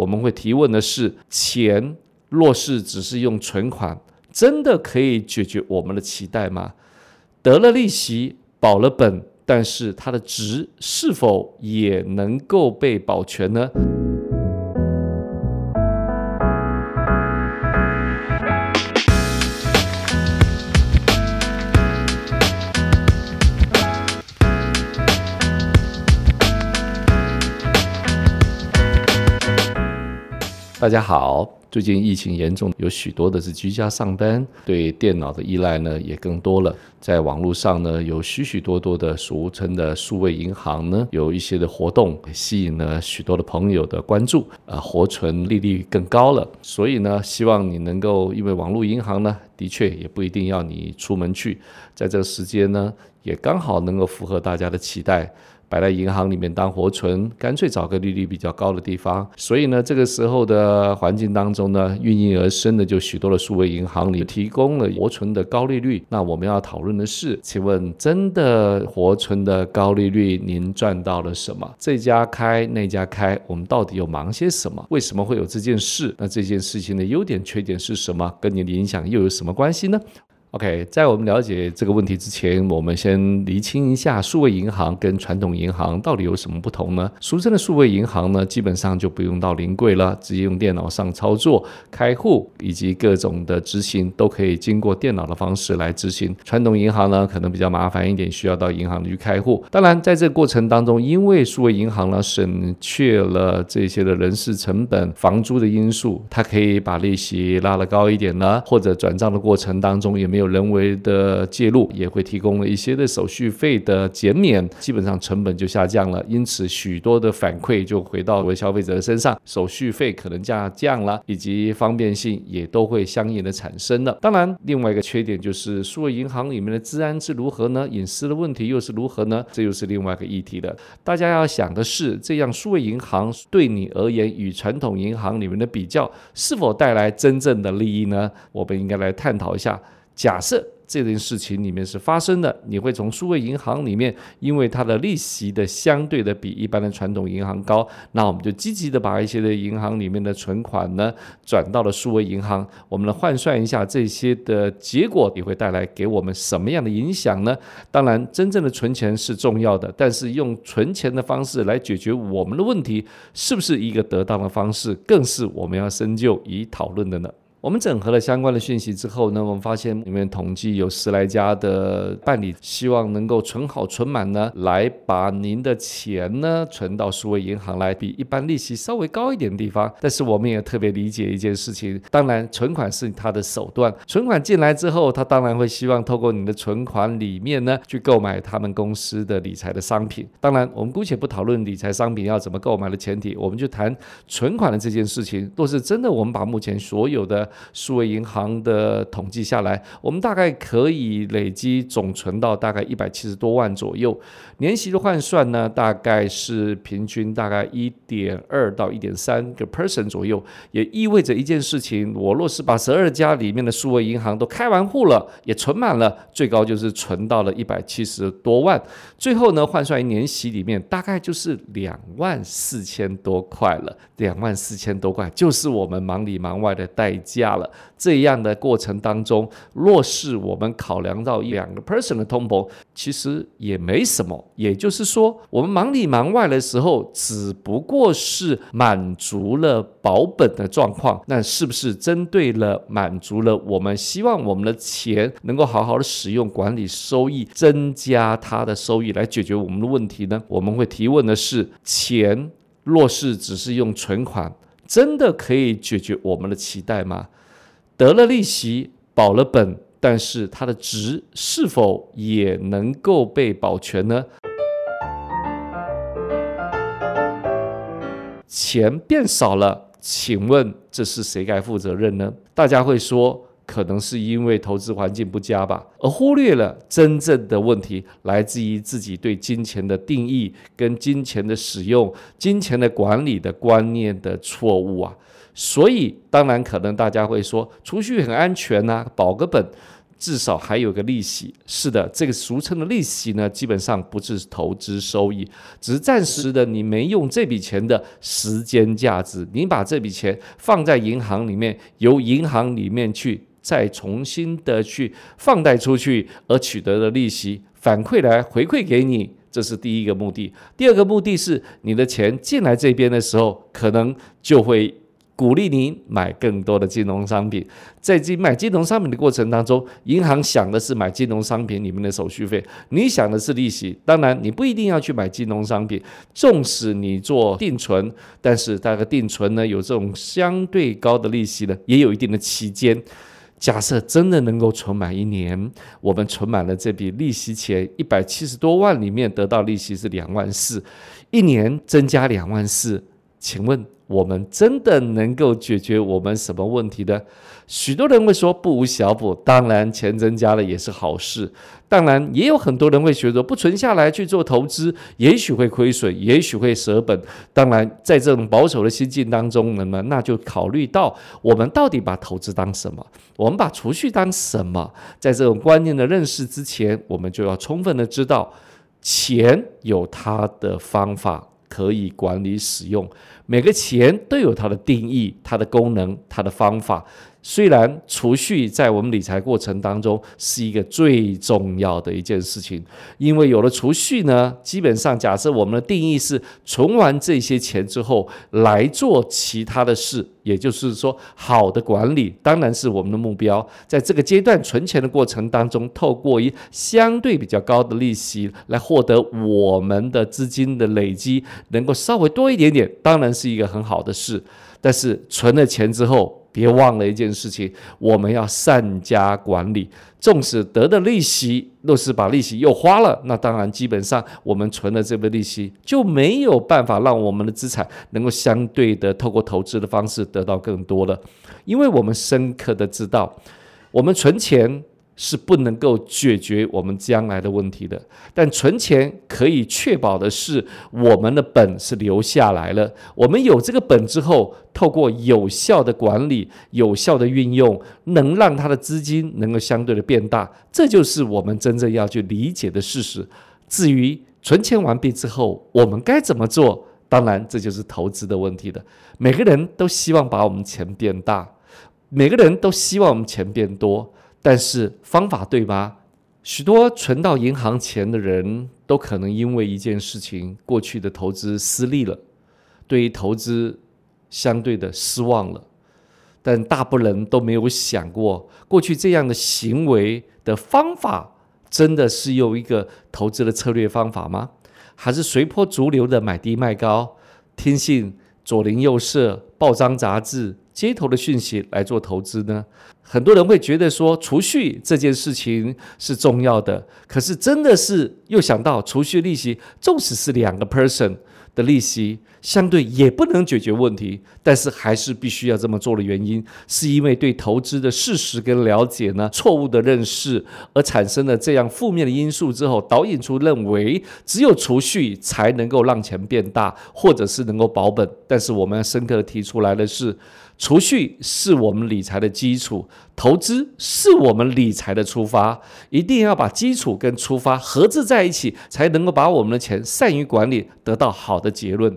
我们会提问的是：钱若是只是用存款，真的可以解决我们的期待吗？得了利息，保了本，但是它的值是否也能够被保全呢？大家好，最近疫情严重，有许多的是居家上班，对电脑的依赖呢也更多了。在网络上呢，有许许多多的俗称的数位银行呢，有一些的活动吸引了许多的朋友的关注，啊，活存利率更高了。所以呢，希望你能够，因为网络银行呢，的确也不一定要你出门去，在这个时间呢，也刚好能够符合大家的期待。摆在银行里面当活存，干脆找个利率比较高的地方。所以呢，这个时候的环境当中呢，孕育而生的就许多的数位银行里提供了活存的高利率。那我们要讨论的是，请问真的活存的高利率，您赚到了什么？这家开那家开，我们到底有忙些什么？为什么会有这件事？那这件事情的优点缺点是什么？跟你的影响又有什么关系呢？OK，在我们了解这个问题之前，我们先厘清一下数位银行跟传统银行到底有什么不同呢？俗称的数位银行呢，基本上就不用到临柜了，直接用电脑上操作开户以及各种的执行都可以经过电脑的方式来执行。传统银行呢，可能比较麻烦一点，需要到银行去开户。当然，在这个过程当中，因为数位银行呢省去了这些的人事成本、房租的因素，它可以把利息拉得高一点呢，或者转账的过程当中也没有。有人为的介入，也会提供了一些的手续费的减免，基本上成本就下降了。因此，许多的反馈就回到为消费者的身上，手续费可能下降了，以及方便性也都会相应的产生了。当然，另外一个缺点就是数位银行里面的治安是如何呢？隐私的问题又是如何呢？这又是另外一个议题了。大家要想的是，这样数位银行对你而言与传统银行里面的比较，是否带来真正的利益呢？我们应该来探讨一下。假设这件事情里面是发生的，你会从数位银行里面，因为它的利息的相对的比一般的传统银行高，那我们就积极的把一些的银行里面的存款呢转到了数位银行。我们来换算一下这些的结果，也会带来给我们什么样的影响呢？当然，真正的存钱是重要的，但是用存钱的方式来解决我们的问题，是不是一个得当的方式，更是我们要深究以讨论的呢？我们整合了相关的讯息之后呢，我们发现里面统计有十来家的办理，希望能够存好存满呢，来把您的钱呢存到数位银行来，比一般利息稍微高一点的地方。但是我们也特别理解一件事情，当然存款是他的手段，存款进来之后，他当然会希望透过你的存款里面呢去购买他们公司的理财的商品。当然，我们姑且不讨论理财商品要怎么购买的前提，我们就谈存款的这件事情。若是真的，我们把目前所有的数位银行的统计下来，我们大概可以累积总存到大概一百七十多万左右，年息的换算呢，大概是平均大概一点二到一点三个 percent 左右，也意味着一件事情：我若是把十二家里面的数位银行都开完户了，也存满了，最高就是存到了一百七十多万，最后呢，换算一年息里面大概就是两万四千多块了，两万四千多块就是我们忙里忙外的代价。加了，这样的过程当中，若是我们考量到两个 person 的通膨，其实也没什么。也就是说，我们忙里忙外的时候，只不过是满足了保本的状况。那是不是针对了满足了我们希望我们的钱能够好好的使用、管理收益、增加它的收益来解决我们的问题呢？我们会提问的是：钱若是只是用存款。真的可以解决我们的期待吗？得了利息，保了本，但是它的值是否也能够被保全呢？钱变少了，请问这是谁该负责任呢？大家会说。可能是因为投资环境不佳吧，而忽略了真正的问题来自于自己对金钱的定义、跟金钱的使用、金钱的管理的观念的错误啊。所以，当然可能大家会说，储蓄很安全呐，保个本。至少还有个利息。是的，这个俗称的利息呢，基本上不是投资收益，只是暂时的，你没用这笔钱的时间价值。你把这笔钱放在银行里面，由银行里面去再重新的去放贷出去，而取得的利息反馈来回馈给你，这是第一个目的。第二个目的是，你的钱进来这边的时候，可能就会。鼓励你买更多的金融商品，在这买金融商品的过程当中，银行想的是买金融商品里面的手续费，你想的是利息。当然，你不一定要去买金融商品，纵使你做定存，但是那个定存呢，有这种相对高的利息呢，也有一定的期间。假设真的能够存满一年，我们存满了这笔利息钱一百七十多万里面得到利息是两万四，一年增加两万四，请问？我们真的能够解决我们什么问题呢？许多人会说不无小补，当然钱增加了也是好事。当然也有很多人会觉得不存下来去做投资，也许会亏损，也许会舍本。当然，在这种保守的心境当中，那么那就考虑到我们到底把投资当什么，我们把储蓄当什么？在这种观念的认识之前，我们就要充分的知道，钱有它的方法可以管理使用。每个钱都有它的定义、它的功能、它的方法。虽然储蓄在我们理财过程当中是一个最重要的一件事情，因为有了储蓄呢，基本上假设我们的定义是存完这些钱之后来做其他的事，也就是说，好的管理当然是我们的目标。在这个阶段存钱的过程当中，透过一相对比较高的利息来获得我们的资金的累积，能够稍微多一点点，当然是一个很好的事。但是存了钱之后，别忘了一件事情，我们要善加管理。纵使得的利息，若是把利息又花了，那当然基本上我们存的这份利息就没有办法让我们的资产能够相对的透过投资的方式得到更多了，因为我们深刻的知道，我们存钱。是不能够解决我们将来的问题的，但存钱可以确保的是，我们的本是留下来了。我们有这个本之后，透过有效的管理、有效的运用，能让它的资金能够相对的变大。这就是我们真正要去理解的事实。至于存钱完毕之后，我们该怎么做？当然，这就是投资的问题的。每个人都希望把我们钱变大，每个人都希望我们钱变多。但是方法对吗？许多存到银行钱的人都可能因为一件事情，过去的投资失利了，对于投资相对的失望了。但大部分人都没有想过，过去这样的行为的方法，真的是用一个投资的策略方法吗？还是随波逐流的买低卖高，听信左邻右舍、报章杂志？街头的讯息来做投资呢？很多人会觉得说储蓄这件事情是重要的，可是真的是又想到储蓄利息，纵使是两个 person。的利息相对也不能解决问题，但是还是必须要这么做的原因，是因为对投资的事实跟了解呢错误的认识，而产生了这样负面的因素之后，导引出认为只有储蓄才能够让钱变大，或者是能够保本。但是我们要深刻的提出来的是。储蓄是我们理财的基础，投资是我们理财的出发，一定要把基础跟出发合制在一起，才能够把我们的钱善于管理，得到好的结论。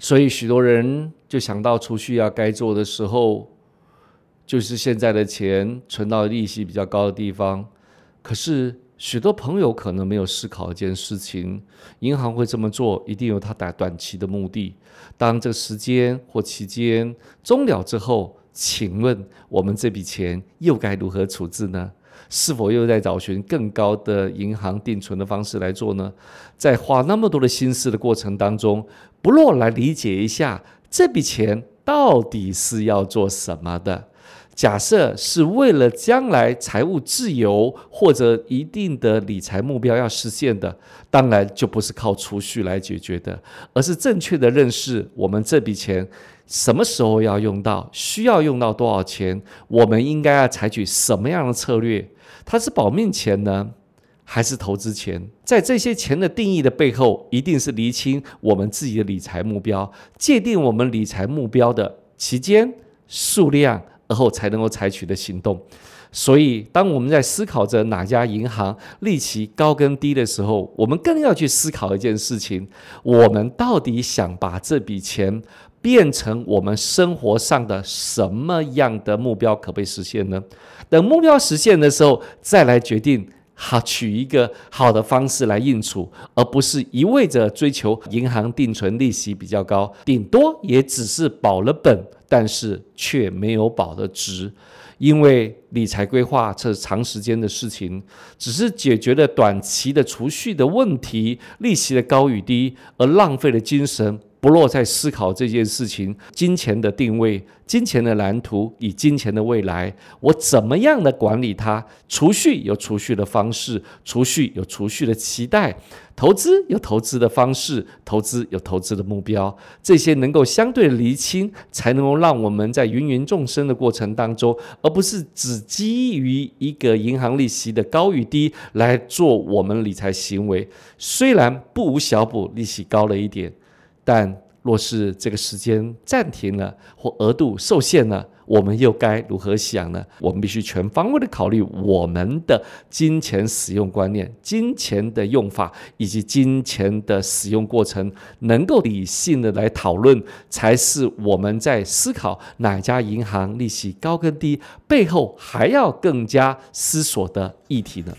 所以许多人就想到储蓄要该做的时候，就是现在的钱存到利息比较高的地方，可是。许多朋友可能没有思考一件事情：银行会这么做，一定有它短短期的目的。当这个时间或期间终了之后，请问我们这笔钱又该如何处置呢？是否又在找寻更高的银行定存的方式来做呢？在花那么多的心思的过程当中，不若来理解一下这笔钱到底是要做什么的。假设是为了将来财务自由或者一定的理财目标要实现的，当然就不是靠储蓄来解决的，而是正确的认识我们这笔钱什么时候要用到，需要用到多少钱，我们应该要采取什么样的策略？它是保命钱呢，还是投资钱？在这些钱的定义的背后，一定是厘清我们自己的理财目标，界定我们理财目标的期间、数量。而后才能够采取的行动。所以，当我们在思考着哪家银行利息高跟低的时候，我们更要去思考一件事情：我们到底想把这笔钱变成我们生活上的什么样的目标可被实现呢？等目标实现的时候，再来决定好取一个好的方式来应处，而不是一味着追求银行定存利息比较高，顶多也只是保了本，但是却没有保的值。因为理财规划这是长时间的事情，只是解决了短期的储蓄的问题，利息的高与低，而浪费了精神。不落在思考这件事情，金钱的定位、金钱的蓝图以金钱的未来，我怎么样的管理它？储蓄有储蓄的方式，储蓄有储蓄的期待，投资有投资的方式，投资有投资的目标。这些能够相对厘清，才能够让我们在芸芸众生的过程当中，而不是只基于一个银行利息的高与低来做我们理财行为。虽然不无小补，利息高了一点。但若是这个时间暂停了或额度受限了，我们又该如何想呢？我们必须全方位的考虑我们的金钱使用观念、金钱的用法以及金钱的使用过程，能够理性的来讨论，才是我们在思考哪家银行利息高跟低背后还要更加思索的议题呢？